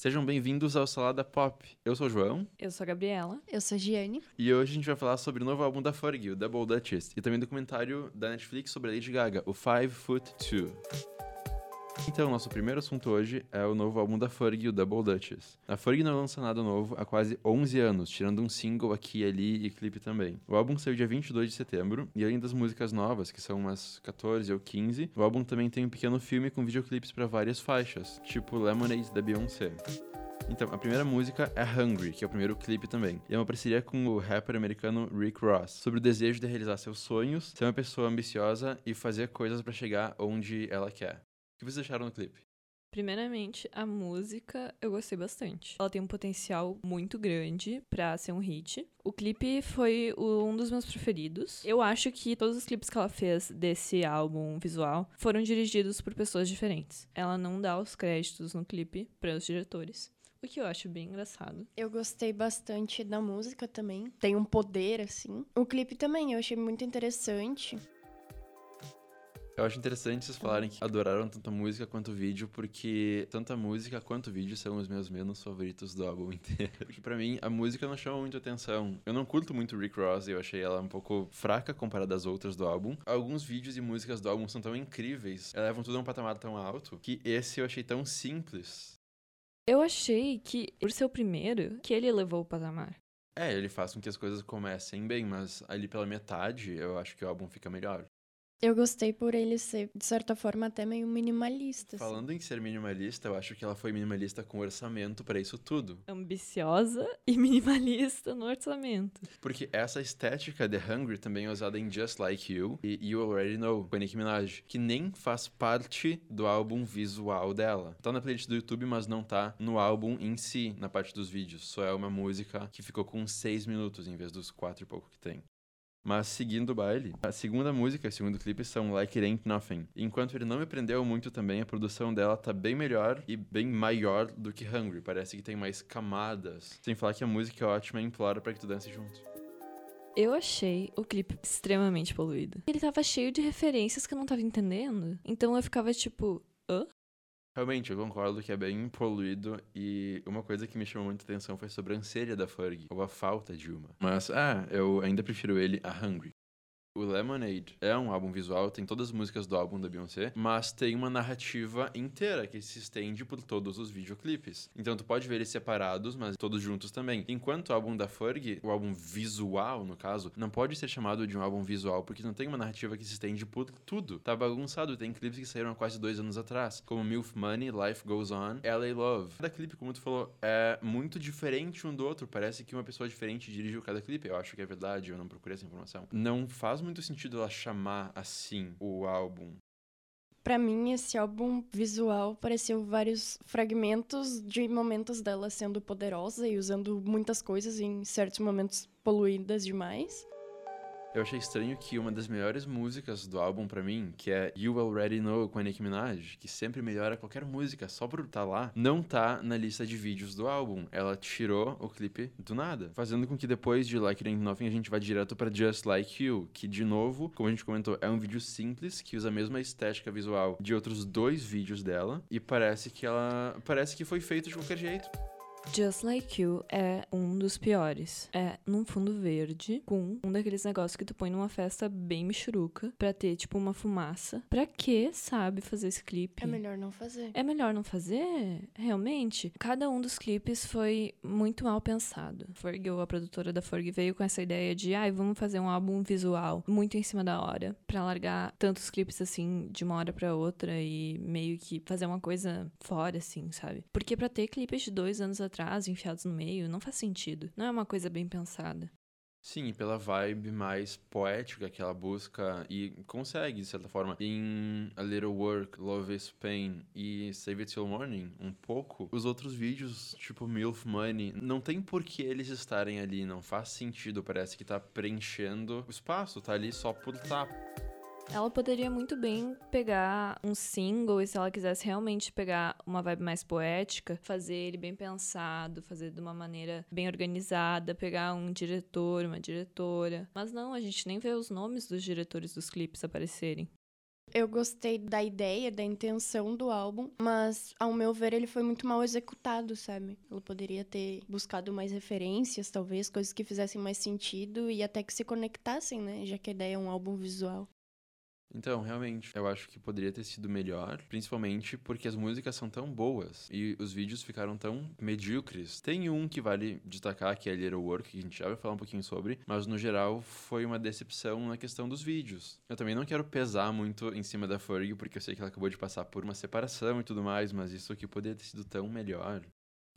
Sejam bem-vindos ao Salada Pop. Eu sou o João Eu sou a Gabriela. Eu sou a Giane. e hoje a gente vai falar sobre o novo álbum da Fergie, o Double Duchess, e também do documentário da Netflix sobre a Lady Gaga, o Five Foot Two. Então, nosso primeiro assunto hoje é o novo álbum da Fergie, o Double Duchess. A Fergie não lança nada novo há quase 11 anos, tirando um single aqui e ali e clipe também. O álbum saiu dia 22 de setembro, e além das músicas novas, que são umas 14 ou 15, o álbum também tem um pequeno filme com videoclipes para várias faixas, tipo Lemonade da Beyoncé. Então, a primeira música é Hungry, que é o primeiro clipe também. E é uma parceria com o rapper americano Rick Ross, sobre o desejo de realizar seus sonhos, ser uma pessoa ambiciosa e fazer coisas pra chegar onde ela quer. O que vocês acharam no clipe? Primeiramente, a música eu gostei bastante. Ela tem um potencial muito grande pra ser um hit. O clipe foi um dos meus preferidos. Eu acho que todos os clipes que ela fez desse álbum visual foram dirigidos por pessoas diferentes. Ela não dá os créditos no clipe para os diretores. O que eu acho bem engraçado. Eu gostei bastante da música também. Tem um poder, assim. O clipe também eu achei muito interessante. Eu acho interessante vocês falarem que adoraram tanto a música quanto o vídeo, porque tanto a música quanto o vídeo são os meus menos favoritos do álbum inteiro. Porque pra mim, a música não chama muito atenção. Eu não curto muito Rick Ross, eu achei ela um pouco fraca comparada às outras do álbum. Alguns vídeos e músicas do álbum são tão incríveis, levam tudo a um patamar tão alto, que esse eu achei tão simples. Eu achei que, por ser o primeiro, que ele levou o patamar. É, ele faz com que as coisas comecem bem, mas ali pela metade eu acho que o álbum fica melhor. Eu gostei por ele ser, de certa forma, até meio minimalista. assim. Falando em ser minimalista, eu acho que ela foi minimalista com orçamento pra isso tudo. Ambiciosa e minimalista no orçamento. Porque essa estética de Hungry também é usada em Just Like You e You Already Know, com a Nicki Minaj, que nem faz parte do álbum visual dela. Tá na playlist do YouTube, mas não tá no álbum em si, na parte dos vídeos. Só é uma música que ficou com 6 minutos em vez dos 4 e pouco que tem. Mas seguindo o baile, a segunda música e o segundo clipe são Like It Ain't Nothing. Enquanto ele não me prendeu muito também, a produção dela tá bem melhor e bem maior do que Hungry. Parece que tem mais camadas. Sem falar que a música é ótima e implora pra que tu dance junto. Eu achei o clipe extremamente poluído. Ele tava cheio de referências que eu não tava entendendo. Então eu ficava tipo, hã? Realmente, eu concordo que é bem poluído e uma coisa que me chamou muita atenção foi a sobrancelha da Fergie, ou a falta de uma. Mas, ah, eu ainda prefiro ele a Hungry. O Lemonade é um álbum visual, tem todas as músicas do álbum da Beyoncé, mas tem uma narrativa inteira que se estende por todos os videoclipes. Então tu pode ver eles separados, mas todos juntos também. Enquanto o álbum da Fergie, o álbum visual, no caso, não pode ser chamado de um álbum visual, porque não tem uma narrativa que se estende por tudo. Tá bagunçado, tem clipes que saíram há quase dois anos atrás, como Milf Money, Life Goes On, LA Love. Cada clipe, como tu falou, é muito diferente um do outro. Parece que uma pessoa diferente dirigiu cada clipe. Eu acho que é verdade, eu não procurei essa informação. Não faz muito sentido ela chamar assim o álbum. Pra mim, esse álbum visual pareceu vários fragmentos de momentos dela sendo poderosa e usando muitas coisas em certos momentos poluídas demais. Eu achei estranho que uma das melhores músicas do álbum pra mim, que é You Already Know com a Nicki Minaj, que sempre melhora qualquer música só por estar lá, não tá na lista de vídeos do álbum. Ela tirou o clipe do nada, fazendo com que depois de Like It Ain't Nothing a gente vá direto pra Just Like You, que de novo, como a gente comentou, é um vídeo simples que usa a mesma estética visual de outros dois vídeos dela e parece que ela parece que foi feito de qualquer jeito. Just Like You é um dos piores. É num fundo verde, com um daqueles negócios que tu põe numa festa bem michuruca, pra ter, tipo, uma fumaça. Pra que, sabe, fazer esse clipe? É melhor não fazer. É melhor não fazer? Realmente? Cada um dos clipes foi muito mal pensado. Fergie, a produtora da Fergie, veio com essa ideia de, ai, vamos fazer um álbum visual muito em cima da hora, pra largar tantos clipes assim de uma hora pra outra e meio que fazer uma coisa fora, assim, sabe? Porque pra ter clipes de dois anos atrás enfiados no meio não faz sentido. Não é uma coisa bem pensada. Sim, pela vibe mais poética que ela busca e consegue, de certa forma, em A Little Work, Love is Pain e Save It Till Morning, um pouco. Os outros vídeos, tipo MILF Money, não tem por que eles estarem ali, não faz sentido, parece que tá preenchendo o espaço, tá ali só por tá. Ela poderia muito bem pegar um single e se ela quisesse realmente pegar uma vibe mais poética, fazer ele bem pensado, fazer de uma maneira bem organizada, pegar um diretor, uma diretora. Mas não, a gente nem vê os nomes dos diretores dos clipes aparecerem. Eu gostei da ideia, da intenção do álbum, mas ao meu ver ele foi muito mal executado, sabe? Ela poderia ter buscado mais referências, talvez, coisas que fizessem mais sentido e até que se conectassem, né? Já que a ideia é um álbum visual. Então, realmente, eu acho que poderia ter sido melhor, principalmente porque as músicas são tão boas e os vídeos ficaram tão medíocres. Tem um que vale destacar, que é Little Work, que a gente já vai falar um pouquinho sobre, mas no geral foi uma decepção na questão dos vídeos. Eu também não quero pesar muito em cima da Fergie, porque eu sei que ela acabou de passar por uma separação e tudo mais, mas isso aqui poderia ter sido tão melhor.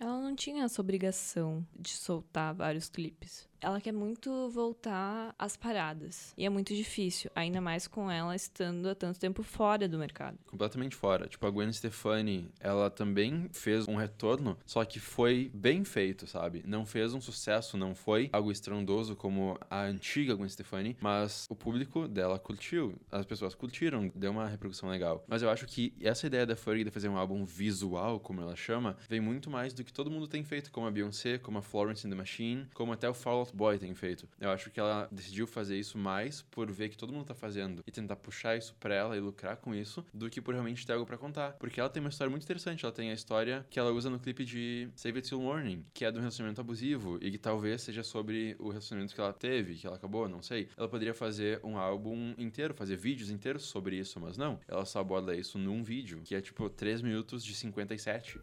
Ela não tinha essa obrigação de soltar vários clipes ela quer muito voltar às paradas. E é muito difícil, ainda mais com ela estando há tanto tempo fora do mercado. Completamente fora. Tipo, a Gwen Stefani, ela também fez um retorno, só que foi bem feito, sabe? Não fez um sucesso, não foi algo estrondoso como a antiga Gwen Stefani, mas o público dela curtiu. As pessoas curtiram, deu uma repercussão legal. Mas eu acho que essa ideia da Fergie de fazer um álbum visual, como ela chama, vem muito mais do que todo mundo tem feito, como a Beyoncé, como a Florence and the Machine, como até o Fall Out Boy tem feito. Eu acho que ela decidiu fazer isso mais por ver que todo mundo tá fazendo e tentar puxar isso pra ela e lucrar com isso, do que por realmente ter algo para contar. Porque ela tem uma história muito interessante. Ela tem a história que ela usa no clipe de Save It Till Morning, que é um relacionamento abusivo e que talvez seja sobre o relacionamento que ela teve, que ela acabou, não sei. Ela poderia fazer um álbum inteiro, fazer vídeos inteiros sobre isso, mas não. Ela só aborda isso num vídeo, que é tipo 3 minutos de 57.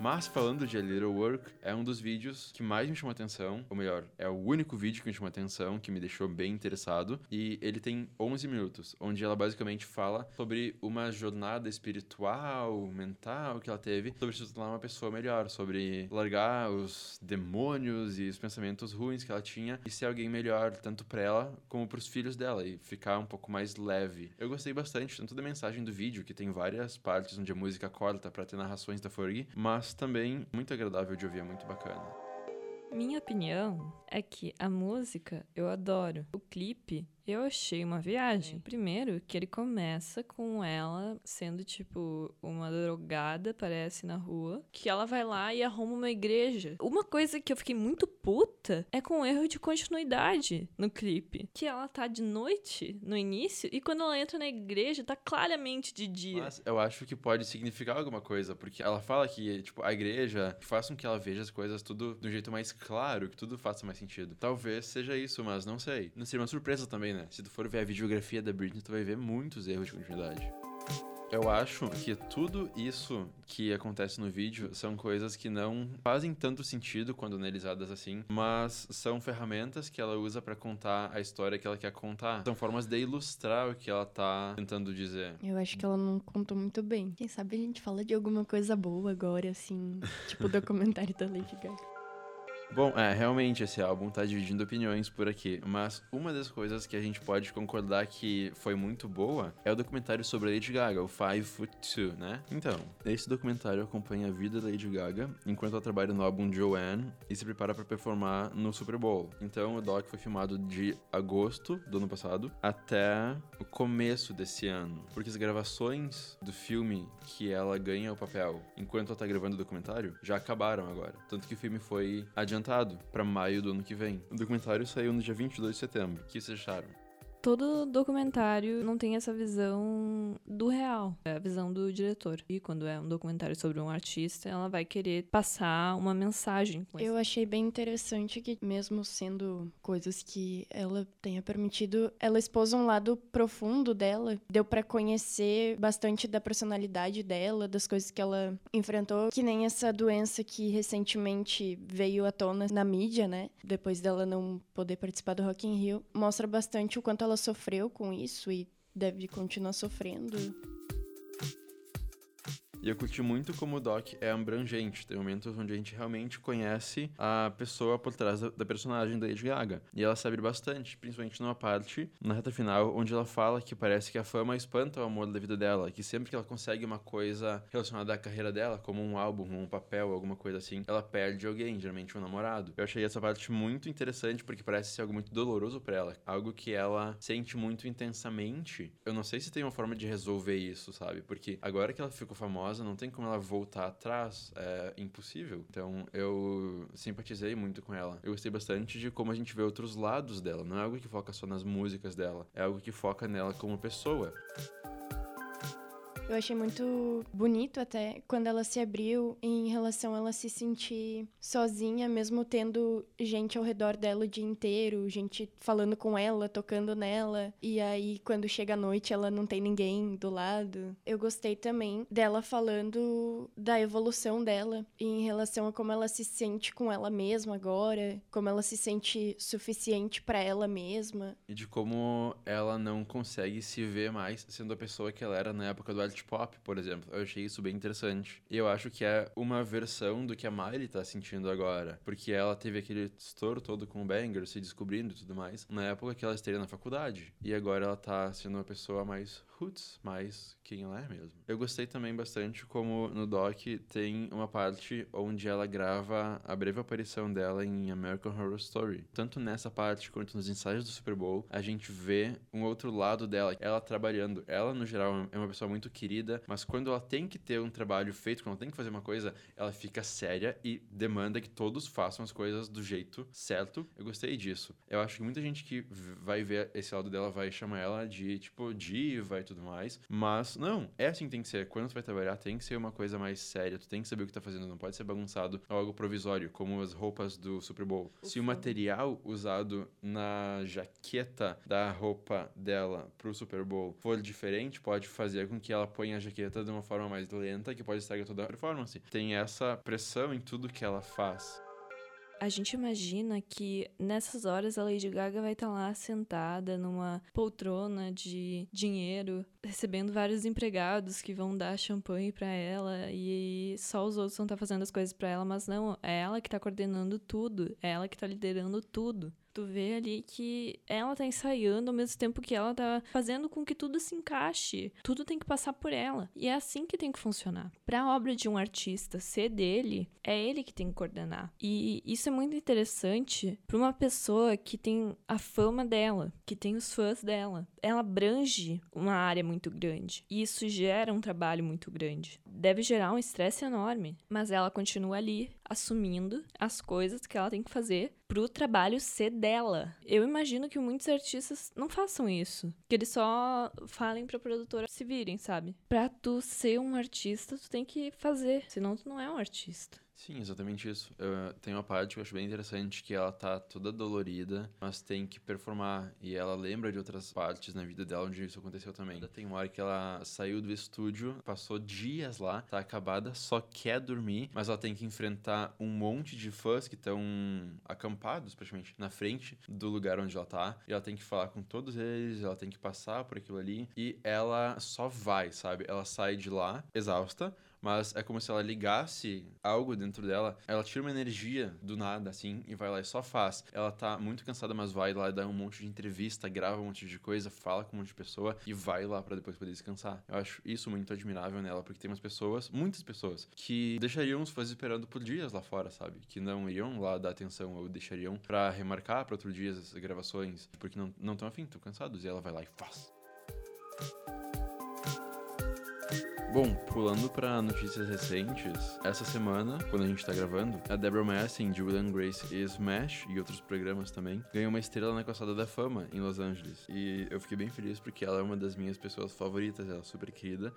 Mas falando de A Little Work, é um dos vídeos que mais me chamou atenção, ou melhor, é o único vídeo que me chamou atenção, que me deixou bem interessado, e ele tem 11 minutos, onde ela basicamente fala sobre uma jornada espiritual, mental que ela teve, sobre se tornar uma pessoa melhor, sobre largar os demônios e os pensamentos ruins que ela tinha e ser alguém melhor, tanto para ela como para os filhos dela, e ficar um pouco mais leve. Eu gostei bastante tanto da mensagem do vídeo, que tem várias partes onde a música corta para ter narrações da Fergie, mas também muito agradável de ouvir, é muito bacana. Minha opinião é que a música eu adoro. O clipe eu achei uma viagem. Primeiro, que ele começa com ela sendo, tipo, uma drogada, parece, na rua. Que ela vai lá e arruma uma igreja. Uma coisa que eu fiquei muito puta é com o erro de continuidade no clipe. Que ela tá de noite no início e quando ela entra na igreja tá claramente de dia. Mas eu acho que pode significar alguma coisa, porque ela fala que, tipo, a igreja faz com que ela veja as coisas tudo do jeito mais claro, que tudo faça mais sentido. Talvez seja isso, mas não sei. Não seria uma surpresa também, né? Se tu for ver a videografia da Britney, tu vai ver muitos erros de continuidade. Eu acho que tudo isso que acontece no vídeo são coisas que não fazem tanto sentido quando analisadas assim, mas são ferramentas que ela usa para contar a história que ela quer contar. São formas de ilustrar o que ela tá tentando dizer. Eu acho que ela não contou muito bem. Quem sabe a gente fala de alguma coisa boa agora, assim, tipo o documentário da Lady Gaga. Bom, é, realmente esse álbum tá dividindo opiniões por aqui, mas uma das coisas que a gente pode concordar que foi muito boa é o documentário sobre a Lady Gaga, o Five Foot Two, né? Então, esse documentário acompanha a vida da Lady Gaga enquanto ela trabalha no álbum Joanne e se prepara para performar no Super Bowl. Então, o doc foi filmado de agosto do ano passado até o começo desse ano, porque as gravações do filme que ela ganha o papel enquanto ela tá gravando o documentário já acabaram agora. Tanto que o filme foi adiantado adiantado para maio do ano que vem. O documentário saiu no dia 22 de setembro. O que vocês acharam? Todo documentário não tem essa visão do real, é a visão do diretor. E quando é um documentário sobre um artista, ela vai querer passar uma mensagem. Eu achei bem interessante que, mesmo sendo coisas que ela tenha permitido, ela expôs um lado profundo dela, deu para conhecer bastante da personalidade dela, das coisas que ela enfrentou, que nem essa doença que recentemente veio à tona na mídia, né? Depois dela não poder participar do Rock in Rio, mostra bastante o quanto ela ela sofreu com isso e deve continuar sofrendo. E eu curti muito como o Doc é abrangente. Tem momentos onde a gente realmente conhece a pessoa por trás da, da personagem da Lady Gaga. E ela sabe bastante, principalmente numa parte, na reta final, onde ela fala que parece que a fama espanta o amor da vida dela. Que sempre que ela consegue uma coisa relacionada à carreira dela, como um álbum, um papel, alguma coisa assim, ela perde alguém, geralmente um namorado. Eu achei essa parte muito interessante porque parece ser algo muito doloroso para ela. Algo que ela sente muito intensamente. Eu não sei se tem uma forma de resolver isso, sabe? Porque agora que ela ficou famosa, famosa, não tem como ela voltar atrás, é impossível. Então eu simpatizei muito com ela. Eu gostei bastante de como a gente vê outros lados dela, não é algo que foca só nas músicas dela, é algo que foca nela como pessoa. Eu achei muito bonito até quando ela se abriu em relação a ela se sentir sozinha, mesmo tendo gente ao redor dela o dia inteiro, gente falando com ela, tocando nela. E aí, quando chega a noite, ela não tem ninguém do lado. Eu gostei também dela falando da evolução dela em relação a como ela se sente com ela mesma agora, como ela se sente suficiente para ela mesma. E de como ela não consegue se ver mais sendo a pessoa que ela era na época do art pop, por exemplo. Eu achei isso bem interessante. E eu acho que é uma versão do que a Miley tá sentindo agora. Porque ela teve aquele estouro todo com o Banger, se descobrindo e tudo mais, na época que ela estaria na faculdade. E agora ela tá sendo uma pessoa mais roots, mais quem ela é mesmo. Eu gostei também bastante como no doc tem uma parte onde ela grava a breve aparição dela em American Horror Story. Tanto nessa parte quanto nos ensaios do Super Bowl, a gente vê um outro lado dela, ela trabalhando. Ela, no geral, é uma pessoa muito querida, mas quando ela tem que ter um trabalho feito, quando ela tem que fazer uma coisa, ela fica séria e demanda que todos façam as coisas do jeito certo. Eu gostei disso. Eu acho que muita gente que vai ver esse lado dela vai chamar ela de, tipo, diva e tudo mais. Mas, não, é assim que tem que ser. Quando tu vai trabalhar, tem que ser uma coisa mais séria. Tu tem que saber o que tá fazendo. Não pode ser bagunçado ou algo provisório, como as roupas do Super Bowl. Se o material usado na jaqueta da roupa dela pro Super Bowl for diferente, pode fazer com que ela ponha a jaqueta de uma forma mais lenta, que pode estragar toda a performance. Tem essa pressão em tudo que ela faz. A gente imagina que nessas horas a Lady Gaga vai estar lá sentada numa poltrona de dinheiro, recebendo vários empregados que vão dar champanhe para ela e só os outros vão estar fazendo as coisas para ela, mas não, é ela que tá coordenando tudo, é ela que tá liderando tudo. Tu vê ali que ela tá ensaiando ao mesmo tempo que ela tá fazendo com que tudo se encaixe. Tudo tem que passar por ela. E é assim que tem que funcionar. Pra obra de um artista ser dele, é ele que tem que coordenar. E isso é muito interessante pra uma pessoa que tem a fama dela, que tem os fãs dela. Ela abrange uma área muito grande. E isso gera um trabalho muito grande. Deve gerar um estresse enorme. Mas ela continua ali, assumindo as coisas que ela tem que fazer pro trabalho ser dela. Eu imagino que muitos artistas não façam isso. Que eles só falem pra produtora se virem, sabe? Pra tu ser um artista, tu tem que fazer. Senão tu não é um artista. Sim, exatamente isso. Eu, tem uma parte que eu acho bem interessante que ela tá toda dolorida, mas tem que performar. E ela lembra de outras partes na vida dela onde isso aconteceu também. Tem uma hora que ela saiu do estúdio, passou dias lá, tá acabada, só quer dormir, mas ela tem que enfrentar um monte de fãs que estão acampados praticamente na frente do lugar onde ela tá. E ela tem que falar com todos eles, ela tem que passar por aquilo ali. E ela só vai, sabe? Ela sai de lá exausta mas é como se ela ligasse algo dentro dela, ela tira uma energia do nada, assim, e vai lá e só faz. Ela tá muito cansada, mas vai lá dá um monte de entrevista, grava um monte de coisa, fala com um monte de pessoa e vai lá para depois poder descansar. Eu acho isso muito admirável nela, porque tem umas pessoas, muitas pessoas, que deixariam os fãs esperando por dias lá fora, sabe? Que não iriam lá dar atenção ou deixariam para remarcar para outro dia as gravações, porque não estão afim, estão cansados, e ela vai lá e faz. Bom, pulando para notícias recentes, essa semana, quando a gente tá gravando, a Deborah Messing de Will and Grace e Smash e outros programas também ganhou uma estrela na Calçada da Fama em Los Angeles. E eu fiquei bem feliz porque ela é uma das minhas pessoas favoritas, ela é super querida.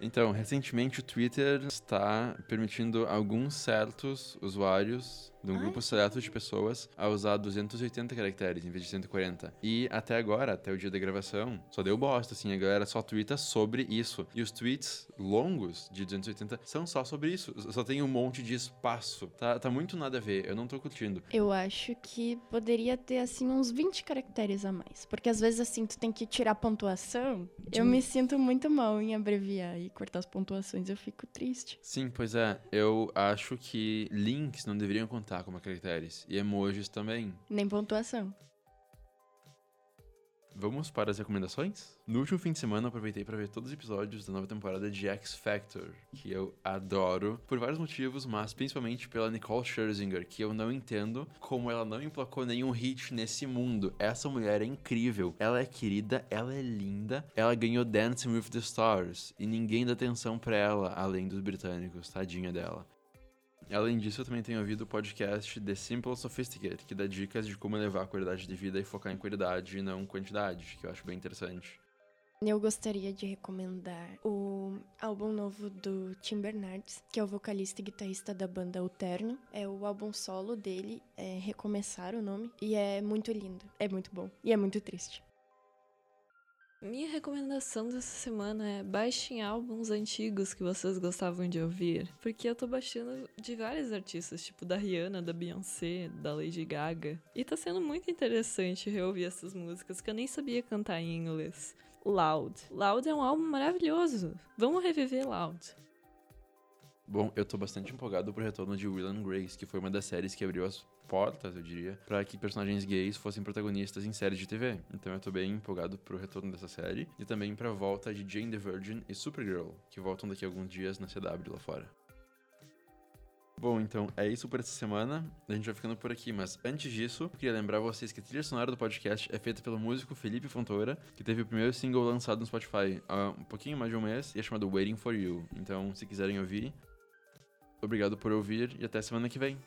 Então, recentemente o Twitter está permitindo alguns certos usuários de um grupo seleto de pessoas a usar 280 caracteres em vez de 140. E até agora, até o dia da gravação, só deu bosta, assim, a galera só twitta sobre isso. E os tweets longos de 280 são só sobre isso. Só tem um monte de espaço. Tá, tá muito nada a ver, eu não tô curtindo. Eu acho que poderia ter, assim, uns 20 caracteres a mais. Porque às vezes, assim, tu tem que tirar pontuação. De... Eu me sinto muito mal em abreviar e cortar as pontuações, eu fico triste. Sim, pois é. Eu acho que links não deveriam contar como caracteres. E emojis também. Nem pontuação. vamos para as recomendações? No último fim de semana, aproveitei para ver todos os episódios da nova temporada de X Factor, que eu adoro, por vários motivos, mas principalmente pela Nicole Scherzinger, que eu não entendo como ela não emplacou nenhum hit nesse mundo. Essa mulher é incrível, ela é querida, ela é linda, ela ganhou Dancing with the Stars, e ninguém dá atenção pra ela, além dos britânicos, tadinha dela. Além disso, eu também tenho ouvido o podcast The Simple Sophisticate, que dá dicas de como elevar a qualidade de vida e focar em qualidade e não quantidade, que eu acho bem interessante. Eu gostaria de recomendar o álbum novo do Tim Bernardes, que é o vocalista e guitarrista da banda O Terno. É o álbum solo dele, é Recomeçar o nome, e é muito lindo, é muito bom e é muito triste. Minha recomendação dessa semana é baixem álbuns antigos que vocês gostavam de ouvir. Porque eu tô baixando de vários artistas, tipo da Rihanna, da Beyoncé, da Lady Gaga. E tá sendo muito interessante reouvir essas músicas que eu nem sabia cantar em inglês. Loud. Loud é um álbum maravilhoso. Vamos reviver Loud. Bom, eu tô bastante empolgado pro retorno de Will and Grace, que foi uma das séries que abriu as portas, eu diria, para que personagens gays fossem protagonistas em séries de TV. Então eu tô bem empolgado pro retorno dessa série e também pra volta de Jane the Virgin e Supergirl, que voltam daqui a alguns dias na CW lá fora. Bom, então é isso por essa semana. A gente vai ficando por aqui, mas antes disso, queria lembrar vocês que a trilha sonora do podcast é feita pelo músico Felipe Fontoura, que teve o primeiro single lançado no Spotify há um pouquinho mais de um mês e é chamado Waiting for You. Então, se quiserem ouvir, obrigado por ouvir e até semana que vem.